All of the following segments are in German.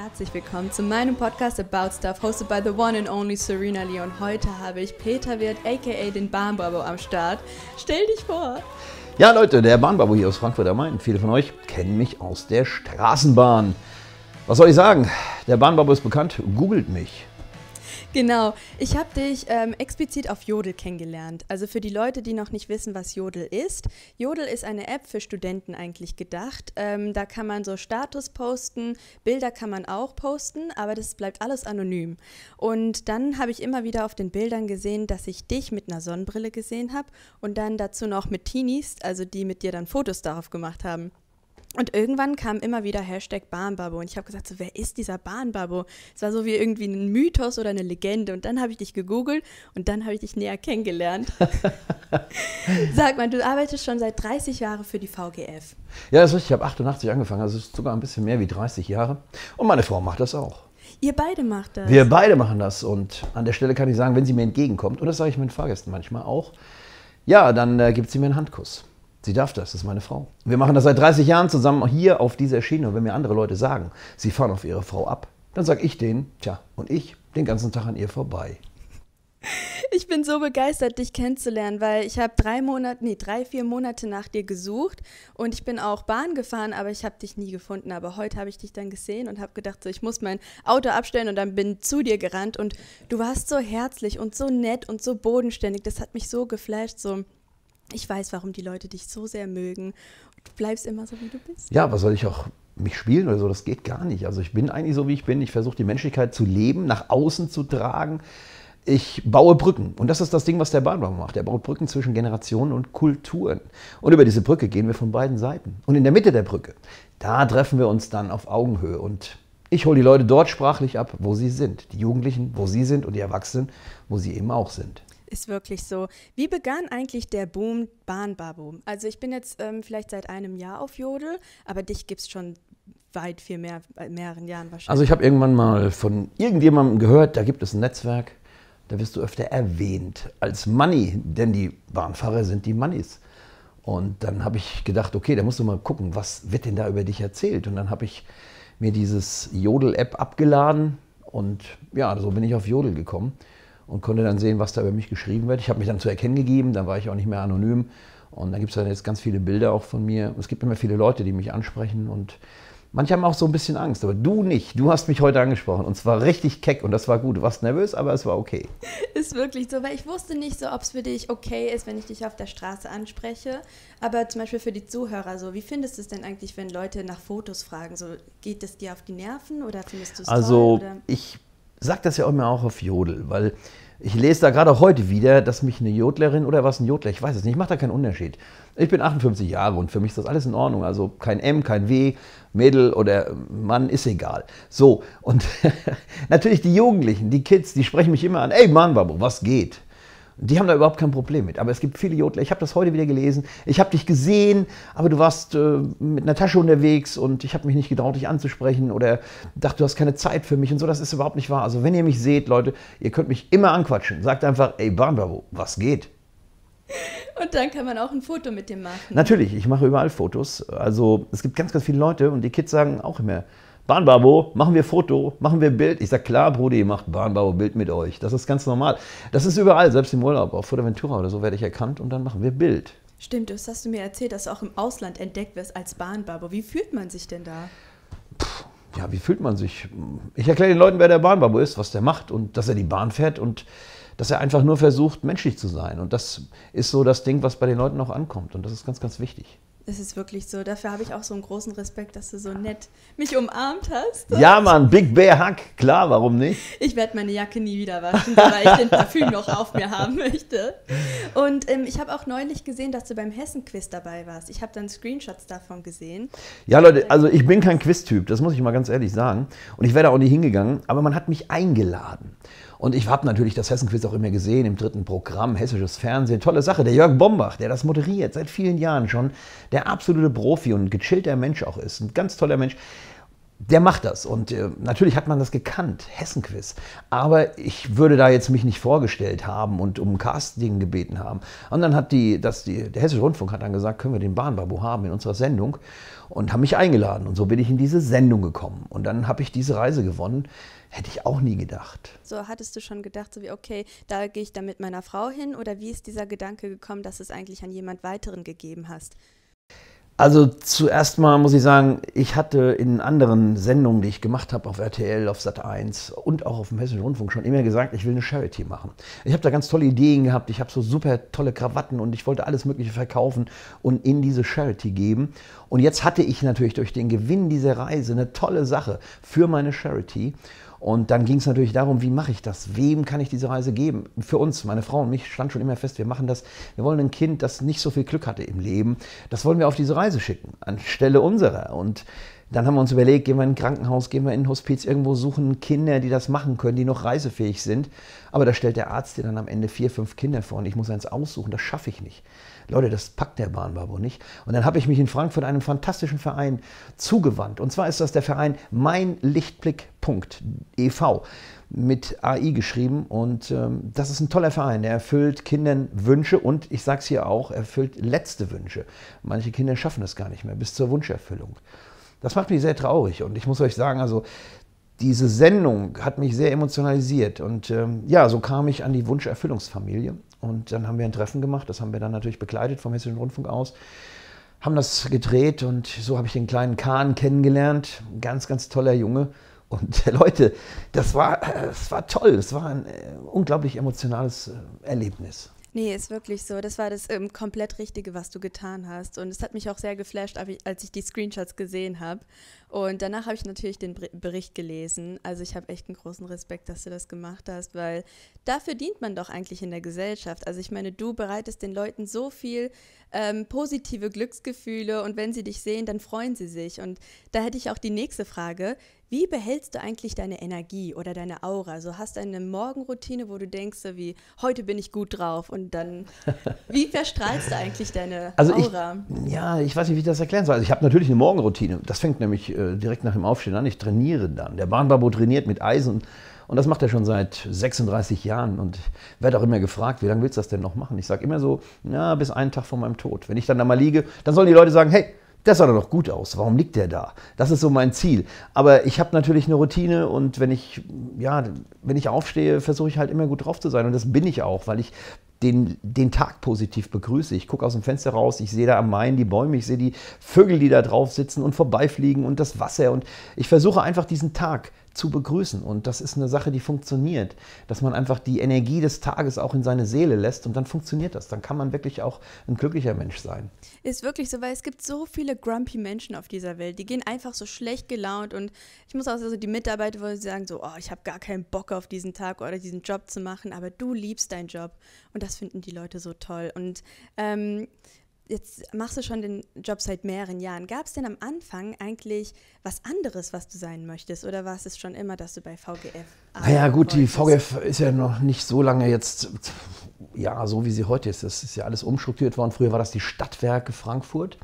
herzlich willkommen zu meinem Podcast About Stuff, hosted by the one and only Serena Lee. Und heute habe ich Peter Wirth, aka den Bahnbabo, am Start. Stell dich vor. Ja, Leute, der Bahnbabo hier aus Frankfurt am Main. Viele von euch kennen mich aus der Straßenbahn. Was soll ich sagen? Der Bahnbabo ist bekannt. Googelt mich. Genau. Ich habe dich ähm, explizit auf Jodel kennengelernt. Also für die Leute, die noch nicht wissen, was Jodel ist. Jodel ist eine App für Studenten eigentlich gedacht. Ähm, da kann man so Status posten, Bilder kann man auch posten, aber das bleibt alles anonym. Und dann habe ich immer wieder auf den Bildern gesehen, dass ich dich mit einer Sonnenbrille gesehen habe und dann dazu noch mit Teenies, also die mit dir dann Fotos darauf gemacht haben. Und irgendwann kam immer wieder Hashtag Bahnbabo. Und ich habe gesagt, so, wer ist dieser Bahnbabo? Es war so wie irgendwie ein Mythos oder eine Legende. Und dann habe ich dich gegoogelt und dann habe ich dich näher kennengelernt. Sag mal, du arbeitest schon seit 30 Jahren für die VGF. Ja, das ist richtig. Ich habe 88 angefangen. Also ist sogar ein bisschen mehr wie 30 Jahre. Und meine Frau macht das auch. Ihr beide macht das? Wir beide machen das. Und an der Stelle kann ich sagen, wenn sie mir entgegenkommt, und das sage ich meinen Fahrgästen manchmal auch, ja, dann äh, gibt sie mir einen Handkuss. Sie darf das, das ist meine Frau. Wir machen das seit 30 Jahren zusammen hier auf dieser Schiene. Und wenn mir andere Leute sagen, sie fahren auf ihre Frau ab, dann sage ich denen, tja, und ich den ganzen Tag an ihr vorbei. Ich bin so begeistert, dich kennenzulernen, weil ich habe drei Monate, nee, drei, vier Monate nach dir gesucht und ich bin auch Bahn gefahren, aber ich habe dich nie gefunden. Aber heute habe ich dich dann gesehen und habe gedacht, so, ich muss mein Auto abstellen und dann bin zu dir gerannt und du warst so herzlich und so nett und so bodenständig. Das hat mich so geflasht, so ich weiß, warum die Leute dich so sehr mögen. Du bleibst immer so, wie du bist. Ja, was soll ich auch mich spielen oder so? Das geht gar nicht. Also ich bin eigentlich so, wie ich bin. Ich versuche die Menschlichkeit zu leben, nach außen zu tragen. Ich baue Brücken. Und das ist das Ding, was der Bahnbau macht. Er baut Brücken zwischen Generationen und Kulturen. Und über diese Brücke gehen wir von beiden Seiten. Und in der Mitte der Brücke, da treffen wir uns dann auf Augenhöhe. Und ich hole die Leute dort sprachlich ab, wo sie sind. Die Jugendlichen, wo sie sind und die Erwachsenen, wo sie eben auch sind ist wirklich so. Wie begann eigentlich der Boom Bahnbabo? Also ich bin jetzt ähm, vielleicht seit einem Jahr auf Jodel, aber dich gibt es schon weit viel mehr, äh, mehreren Jahren wahrscheinlich. Also ich habe irgendwann mal von irgendjemandem gehört, da gibt es ein Netzwerk, da wirst du öfter erwähnt als Money, denn die Bahnfahrer sind die Moneys. Und dann habe ich gedacht, okay, da musst du mal gucken, was wird denn da über dich erzählt? Und dann habe ich mir dieses Jodel-App abgeladen und ja, so bin ich auf Jodel gekommen und konnte dann sehen, was da über mich geschrieben wird. Ich habe mich dann zu erkennen gegeben, dann war ich auch nicht mehr anonym. Und dann gibt es dann jetzt ganz viele Bilder auch von mir. Es gibt immer viele Leute, die mich ansprechen und manche haben auch so ein bisschen Angst, aber du nicht. Du hast mich heute angesprochen und zwar richtig keck und das war gut. Du warst nervös, aber es war okay. Ist wirklich so, weil ich wusste nicht so, ob es für dich okay ist, wenn ich dich auf der Straße anspreche. Aber zum Beispiel für die Zuhörer so, wie findest du es denn eigentlich, wenn Leute nach Fotos fragen? So, geht es dir auf die Nerven oder findest du es also, toll? Also ich sage das ja auch immer auch auf Jodel, weil ich lese da gerade heute wieder, dass mich eine Jodlerin oder was ein Jodler, ich weiß es nicht, ich mache da keinen Unterschied. Ich bin 58 Jahre und für mich ist das alles in Ordnung. Also kein M, kein W, Mädel oder Mann ist egal. So, und natürlich die Jugendlichen, die Kids, die sprechen mich immer an, ey Mann, Babo, was geht? Die haben da überhaupt kein Problem mit. Aber es gibt viele Jodler. Ich habe das heute wieder gelesen. Ich habe dich gesehen, aber du warst äh, mit einer Tasche unterwegs und ich habe mich nicht getraut, dich anzusprechen oder dachte, du hast keine Zeit für mich und so. Das ist überhaupt nicht wahr. Also wenn ihr mich seht, Leute, ihr könnt mich immer anquatschen. Sagt einfach, ey Bahnbabo, was geht? Und dann kann man auch ein Foto mit dem machen. Natürlich, ich mache überall Fotos. Also es gibt ganz, ganz viele Leute und die Kids sagen auch immer, Bahnbabo, machen wir Foto, machen wir Bild. Ich sage, klar, Brudi, macht Bahnbabo Bild mit euch. Das ist ganz normal. Das ist überall, selbst im Urlaub, auf Fuerteventura oder so werde ich erkannt und dann machen wir Bild. Stimmt, das hast du mir erzählt, dass du auch im Ausland entdeckt wirst als Bahnbabo. Wie fühlt man sich denn da? Puh, ja, wie fühlt man sich? Ich erkläre den Leuten, wer der Bahnbabo ist, was der macht und dass er die Bahn fährt und dass er einfach nur versucht, menschlich zu sein. Und das ist so das Ding, was bei den Leuten auch ankommt. Und das ist ganz, ganz wichtig. Es ist wirklich so. Dafür habe ich auch so einen großen Respekt, dass du so nett mich umarmt hast. Ja, Mann, Big Bear Hack, klar, warum nicht? Ich werde meine Jacke nie wieder waschen, weil ich den Parfüm noch auf mir haben möchte. Und ähm, ich habe auch neulich gesehen, dass du beim Hessen-Quiz dabei warst. Ich habe dann Screenshots davon gesehen. Ja, Leute, also ich bin kein Quiz-Typ, das muss ich mal ganz ehrlich sagen. Und ich wäre da auch nie hingegangen, aber man hat mich eingeladen. Und ich habe natürlich das Hessen-Quiz auch immer gesehen im dritten Programm, hessisches Fernsehen. Tolle Sache. Der Jörg Bombach, der das moderiert seit vielen Jahren schon, der absolute Profi und gechillter Mensch auch ist. Ein ganz toller Mensch. Der macht das. Und äh, natürlich hat man das gekannt, Hessenquiz. Aber ich würde da jetzt mich nicht vorgestellt haben und um Casting gebeten haben. Und dann hat die, das, die, der Hessische Rundfunk hat dann gesagt, können wir den Bahnbabu haben in unserer Sendung und haben mich eingeladen. Und so bin ich in diese Sendung gekommen. Und dann habe ich diese Reise gewonnen. Hätte ich auch nie gedacht. So hattest du schon gedacht, so wie, okay, da gehe ich dann mit meiner Frau hin? Oder wie ist dieser Gedanke gekommen, dass es eigentlich an jemand weiteren gegeben hast? Also zuerst mal muss ich sagen, ich hatte in anderen Sendungen, die ich gemacht habe auf RTL, auf Sat 1 und auch auf dem Hessischen Rundfunk schon immer gesagt, ich will eine Charity machen. Ich habe da ganz tolle Ideen gehabt, ich habe so super tolle Krawatten und ich wollte alles Mögliche verkaufen und in diese Charity geben. Und jetzt hatte ich natürlich durch den Gewinn dieser Reise eine tolle Sache für meine Charity. Und dann ging es natürlich darum, wie mache ich das? Wem kann ich diese Reise geben? Für uns, meine Frau und mich, stand schon immer fest, wir machen das. Wir wollen ein Kind, das nicht so viel Glück hatte im Leben. Das wollen wir auf diese Reise schicken, anstelle unserer. Und dann haben wir uns überlegt, gehen wir in ein Krankenhaus, gehen wir in ein Hospiz, irgendwo suchen Kinder, die das machen können, die noch reisefähig sind. Aber da stellt der Arzt dir dann am Ende vier, fünf Kinder vor und ich muss eins aussuchen, das schaffe ich nicht. Leute, das packt der Bahnbabo nicht. Und dann habe ich mich in Frankfurt einem fantastischen Verein zugewandt. Und zwar ist das der Verein meinlichtblick.ev mit AI geschrieben. Und ähm, das ist ein toller Verein. Der erfüllt Kindern Wünsche und ich sage es hier auch, erfüllt letzte Wünsche. Manche Kinder schaffen das gar nicht mehr bis zur Wunscherfüllung. Das macht mich sehr traurig. Und ich muss euch sagen, also diese Sendung hat mich sehr emotionalisiert. Und ähm, ja, so kam ich an die Wunscherfüllungsfamilie. Und dann haben wir ein Treffen gemacht, das haben wir dann natürlich begleitet vom Hessischen Rundfunk aus, haben das gedreht und so habe ich den kleinen Kahn kennengelernt. Ganz, ganz toller Junge. Und äh, Leute, das war, das äh, war toll, das war ein äh, unglaublich emotionales Erlebnis. Nee, ist wirklich so. Das war das ähm, komplett Richtige, was du getan hast. Und es hat mich auch sehr geflasht, als ich die Screenshots gesehen habe. Und danach habe ich natürlich den Bericht gelesen. Also ich habe echt einen großen Respekt, dass du das gemacht hast, weil dafür dient man doch eigentlich in der Gesellschaft. Also ich meine, du bereitest den Leuten so viel ähm, positive Glücksgefühle und wenn sie dich sehen, dann freuen sie sich. Und da hätte ich auch die nächste Frage. Wie behältst du eigentlich deine Energie oder deine Aura? So hast du eine Morgenroutine, wo du denkst, so wie heute bin ich gut drauf und dann, wie verstrahlst du eigentlich deine also Aura? Ich, ja, ich weiß nicht, wie ich das erklären soll. Also ich habe natürlich eine Morgenroutine. Das fängt nämlich äh, direkt nach dem Aufstehen an. Ich trainiere dann. Der Bahnbabo trainiert mit Eisen und das macht er schon seit 36 Jahren und werde auch immer gefragt, wie lange willst du das denn noch machen? Ich sage immer so, ja, bis einen Tag vor meinem Tod. Wenn ich dann da mal liege, dann sollen die Leute sagen, hey, das sah doch noch gut aus. Warum liegt der da? Das ist so mein Ziel. Aber ich habe natürlich eine Routine und wenn ich, ja, wenn ich aufstehe, versuche ich halt immer gut drauf zu sein. Und das bin ich auch, weil ich den, den Tag positiv begrüße. Ich gucke aus dem Fenster raus, ich sehe da am Main die Bäume, ich sehe die Vögel, die da drauf sitzen und vorbeifliegen und das Wasser. Und ich versuche einfach diesen Tag zu begrüßen. Und das ist eine Sache, die funktioniert, dass man einfach die Energie des Tages auch in seine Seele lässt und dann funktioniert das. Dann kann man wirklich auch ein glücklicher Mensch sein. Ist wirklich so, weil es gibt so viele grumpy Menschen auf dieser Welt, die gehen einfach so schlecht gelaunt und ich muss auch so die Mitarbeiter, wo sie sagen so, oh, ich habe gar keinen Bock auf diesen Tag oder diesen Job zu machen, aber du liebst deinen Job und das finden die Leute so toll und ähm, jetzt machst du schon den Job seit mehreren Jahren. Gab es denn am Anfang eigentlich was anderes, was du sein möchtest? Oder war es schon immer, dass du bei VGF Naja, gut, die VGF ist ja noch nicht so lange jetzt, ja, so wie sie heute ist. Das ist ja alles umstrukturiert worden. Früher war das die Stadtwerke Frankfurt,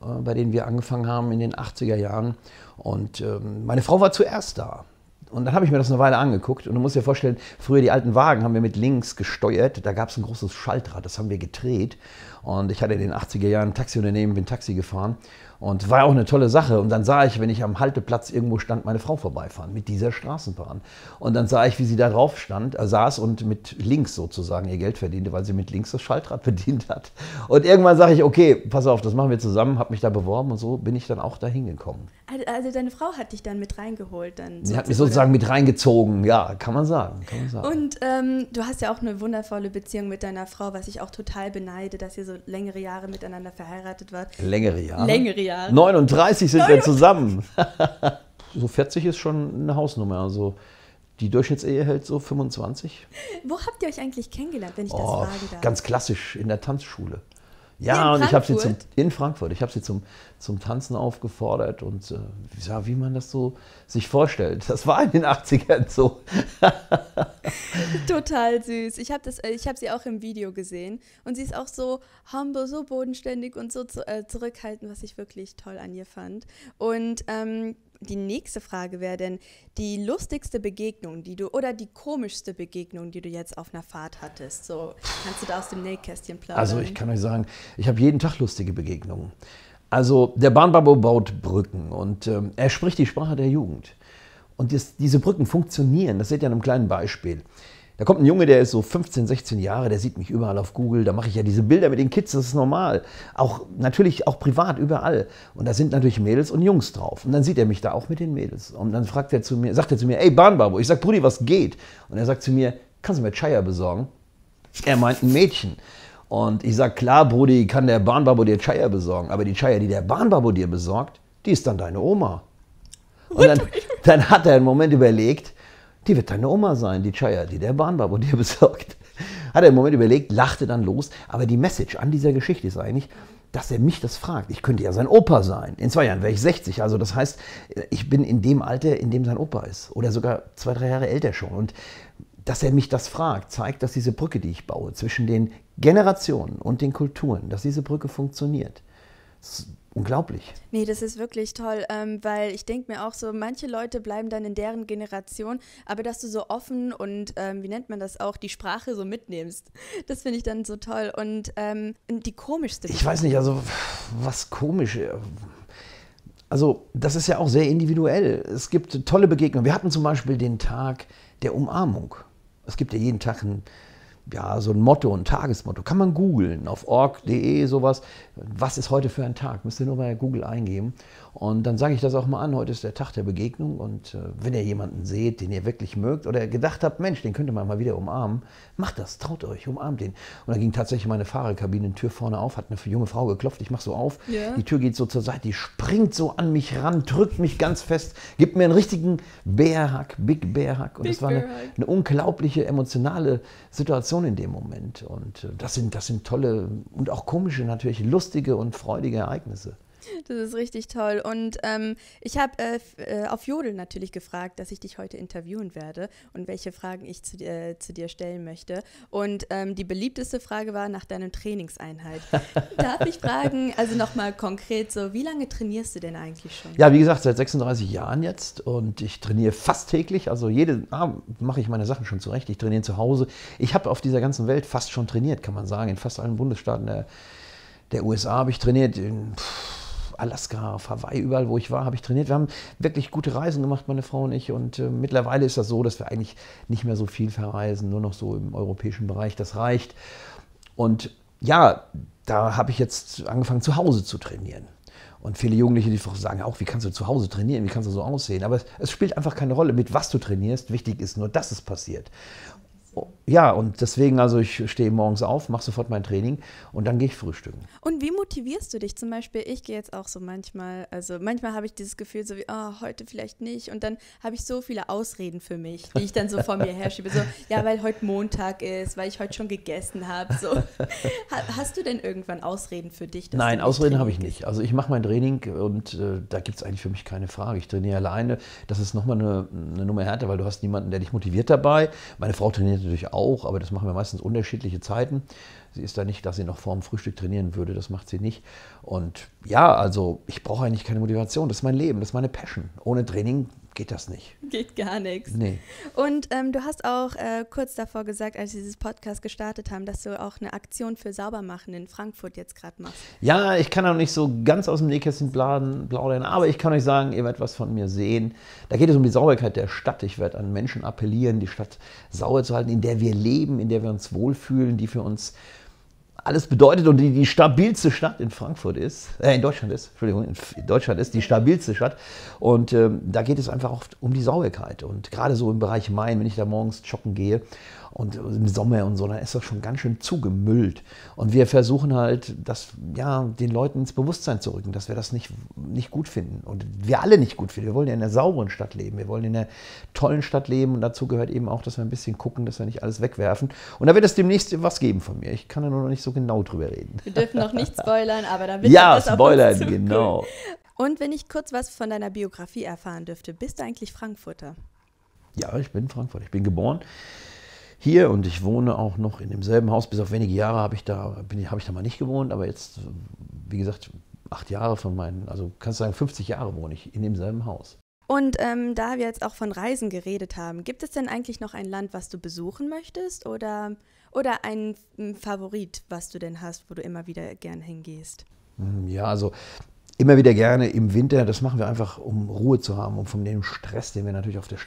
äh, bei denen wir angefangen haben in den 80er Jahren. Und ähm, meine Frau war zuerst da. Und dann habe ich mir das eine Weile angeguckt und du musst dir vorstellen, früher die alten Wagen haben wir mit links gesteuert, da gab es ein großes Schaltrad, das haben wir gedreht. Und ich hatte in den 80er Jahren ein Taxiunternehmen, bin Taxi gefahren und war auch eine tolle Sache. Und dann sah ich, wenn ich am Halteplatz irgendwo stand, meine Frau vorbeifahren mit dieser Straßenbahn. Und dann sah ich, wie sie da drauf stand, äh, saß und mit links sozusagen ihr Geld verdiente, weil sie mit links das Schaltrad bedient hat. Und irgendwann sage ich, okay, pass auf, das machen wir zusammen, habe mich da beworben und so bin ich dann auch da hingekommen. Also deine Frau hat dich dann mit reingeholt? Dann sie hat mich sozusagen oder? mit reingezogen, ja, kann man sagen. Kann man sagen. Und ähm, du hast ja auch eine wundervolle Beziehung mit deiner Frau, was ich auch total beneide, dass ihr so längere Jahre miteinander verheiratet wart. Längere Jahre? Längere Jahre. 39 sind 39. wir zusammen. so 40 ist schon eine Hausnummer. Also die Durchschnittsehe hält so 25. Wo habt ihr euch eigentlich kennengelernt, wenn ich das oh, fragen darf? Ganz klassisch in der Tanzschule. Ja, und ich habe sie zum, in Frankfurt, ich habe sie zum, zum Tanzen aufgefordert und äh, ja, wie man das so sich vorstellt. Das war in den 80ern so. Total süß. Ich habe äh, hab sie auch im Video gesehen und sie ist auch so humble, so bodenständig und so zu, äh, zurückhaltend, was ich wirklich toll an ihr fand. Und ähm, die nächste Frage wäre denn die lustigste Begegnung, die du oder die komischste Begegnung, die du jetzt auf einer Fahrt hattest. So kannst du da aus dem Nähkästchen plaudern? Also ich kann euch sagen, ich habe jeden Tag lustige Begegnungen. Also der Bahnbabo baut Brücken und ähm, er spricht die Sprache der Jugend. Und das, diese Brücken funktionieren. Das seht ihr an einem kleinen Beispiel. Da kommt ein Junge, der ist so 15, 16 Jahre, der sieht mich überall auf Google, da mache ich ja diese Bilder mit den Kids, das ist normal. Auch natürlich auch privat, überall. Und da sind natürlich Mädels und Jungs drauf. Und dann sieht er mich da auch mit den Mädels. Und dann fragt er zu mir, sagt er zu mir, ey Bahnbabo, ich sag, Brudi, was geht? Und er sagt zu mir, kannst du mir Chaya besorgen? Er meint ein Mädchen. Und ich sag, klar, Brudi, kann der Bahnbabo dir Chaya besorgen. Aber die Chaya, die der Bahnbabo dir besorgt, die ist dann deine Oma. Und dann, dann hat er einen Moment überlegt, die wird deine Oma sein, die Chaya, die der Bahnbabo dir besorgt. Hat er einen Moment überlegt, lachte dann los. Aber die Message an dieser Geschichte ist eigentlich, dass er mich das fragt. Ich könnte ja sein Opa sein. In zwei Jahren wäre ich 60. Also das heißt, ich bin in dem Alter, in dem sein Opa ist. Oder sogar zwei, drei Jahre älter schon. Und dass er mich das fragt, zeigt, dass diese Brücke, die ich baue, zwischen den Generationen und den Kulturen, dass diese Brücke funktioniert. Unglaublich. Nee, das ist wirklich toll, ähm, weil ich denke mir auch so, manche Leute bleiben dann in deren Generation, aber dass du so offen und, ähm, wie nennt man das auch, die Sprache so mitnimmst, das finde ich dann so toll. Und ähm, die komischste. Ich weiß nicht, also was komisch. Äh, also das ist ja auch sehr individuell. Es gibt tolle Begegnungen. Wir hatten zum Beispiel den Tag der Umarmung. Es gibt ja jeden Tag ein ja, so ein Motto, ein Tagesmotto. Kann man googeln auf org.de sowas. Was ist heute für ein Tag? Müsst ihr nur bei Google eingeben. Und dann sage ich das auch mal an. Heute ist der Tag der Begegnung. Und äh, wenn ihr jemanden seht, den ihr wirklich mögt oder gedacht habt, Mensch, den könnte man mal wieder umarmen, macht das, traut euch, umarmt den. Und dann ging tatsächlich meine Fahrerkabinentür vorne auf, hat eine junge Frau geklopft. Ich mache so auf. Ja. Die Tür geht so zur Seite, die springt so an mich ran, drückt mich ganz fest, gibt mir einen richtigen Bärhack, Big Bärhack. Und Big das war eine, eine unglaubliche emotionale Situation Situation in dem Moment. Und äh, das sind, das sind tolle und auch komische, natürlich lustige und freudige Ereignisse. Das ist richtig toll. Und ähm, ich habe äh, äh, auf Jodel natürlich gefragt, dass ich dich heute interviewen werde und welche Fragen ich zu, äh, zu dir stellen möchte. Und ähm, die beliebteste Frage war nach deinem Trainingseinheit. Darf ich fragen, also nochmal konkret so, wie lange trainierst du denn eigentlich schon? Ja, wie gesagt, seit 36 Jahren jetzt und ich trainiere fast täglich. Also jeden Abend mache ich meine Sachen schon zurecht. Ich trainiere zu Hause. Ich habe auf dieser ganzen Welt fast schon trainiert, kann man sagen. In fast allen Bundesstaaten der, der USA habe ich trainiert. In, pff, Alaska, auf Hawaii, überall, wo ich war, habe ich trainiert. Wir haben wirklich gute Reisen gemacht, meine Frau und ich. Und äh, mittlerweile ist das so, dass wir eigentlich nicht mehr so viel verreisen, nur noch so im europäischen Bereich. Das reicht. Und ja, da habe ich jetzt angefangen, zu Hause zu trainieren. Und viele Jugendliche, die sagen auch, wie kannst du zu Hause trainieren, wie kannst du so aussehen? Aber es, es spielt einfach keine Rolle, mit was du trainierst. Wichtig ist nur, dass es passiert ja, und deswegen, also ich stehe morgens auf, mache sofort mein Training und dann gehe ich frühstücken. Und wie motivierst du dich zum Beispiel? Ich gehe jetzt auch so manchmal, also manchmal habe ich dieses Gefühl so wie, oh, heute vielleicht nicht. Und dann habe ich so viele Ausreden für mich, die ich dann so vor mir herschiebe. So, ja, weil heute Montag ist, weil ich heute schon gegessen habe. So. Hast du denn irgendwann Ausreden für dich? Nein, Ausreden habe ich nicht. Also ich mache mein Training und äh, da gibt es eigentlich für mich keine Frage. Ich trainiere alleine. Das ist nochmal eine, eine Nummer härter, weil du hast niemanden, der dich motiviert dabei. Meine Frau trainiert natürlich auch, aber das machen wir meistens unterschiedliche Zeiten. Sie ist da nicht, dass sie noch vor dem Frühstück trainieren würde, das macht sie nicht. Und ja, also ich brauche eigentlich keine Motivation, das ist mein Leben, das ist meine Passion. Ohne Training geht das nicht. Geht gar nichts. Nee. Und ähm, du hast auch äh, kurz davor gesagt, als wir dieses Podcast gestartet haben, dass du auch eine Aktion für Saubermachen in Frankfurt jetzt gerade machst. Ja, ich kann auch nicht so ganz aus dem Nähkästchen plaudern, aber ich kann euch sagen, ihr werdet was von mir sehen. Da geht es um die Sauberkeit der Stadt. Ich werde an Menschen appellieren, die Stadt sauber zu halten, in der wir leben, in der wir uns wohlfühlen, die für uns alles bedeutet und die die stabilste Stadt in Frankfurt ist, äh, in Deutschland ist, Entschuldigung, in Deutschland ist die stabilste Stadt. Und ähm, da geht es einfach oft um die Sauberkeit. Und gerade so im Bereich Main, wenn ich da morgens joggen gehe und im Sommer und so, dann ist das schon ganz schön zugemüllt. Und wir versuchen halt, das ja, den Leuten ins Bewusstsein zu rücken, dass wir das nicht, nicht gut finden. Und wir alle nicht gut finden. Wir wollen ja in einer sauberen Stadt leben. Wir wollen in einer tollen Stadt leben. Und dazu gehört eben auch, dass wir ein bisschen gucken, dass wir nicht alles wegwerfen. Und da wird es demnächst was geben von mir. Ich kann da nur noch nicht so genau drüber reden. Wir dürfen noch nicht spoilern, aber da wird Ja, spoilern, genau. Und wenn ich kurz was von deiner Biografie erfahren dürfte, bist du eigentlich Frankfurter? Ja, ich bin Frankfurt. Ich bin geboren hier und ich wohne auch noch in demselben Haus. Bis auf wenige Jahre habe ich da, habe ich da mal nicht gewohnt, aber jetzt, wie gesagt, acht Jahre von meinen, also kannst du sagen, 50 Jahre wohne ich in demselben Haus. Und ähm, da wir jetzt auch von Reisen geredet haben, gibt es denn eigentlich noch ein Land, was du besuchen möchtest oder, oder ein Favorit, was du denn hast, wo du immer wieder gern hingehst? Hm, ja, also immer wieder gerne im Winter. Das machen wir einfach, um Ruhe zu haben, um von dem Stress, den wir natürlich auf der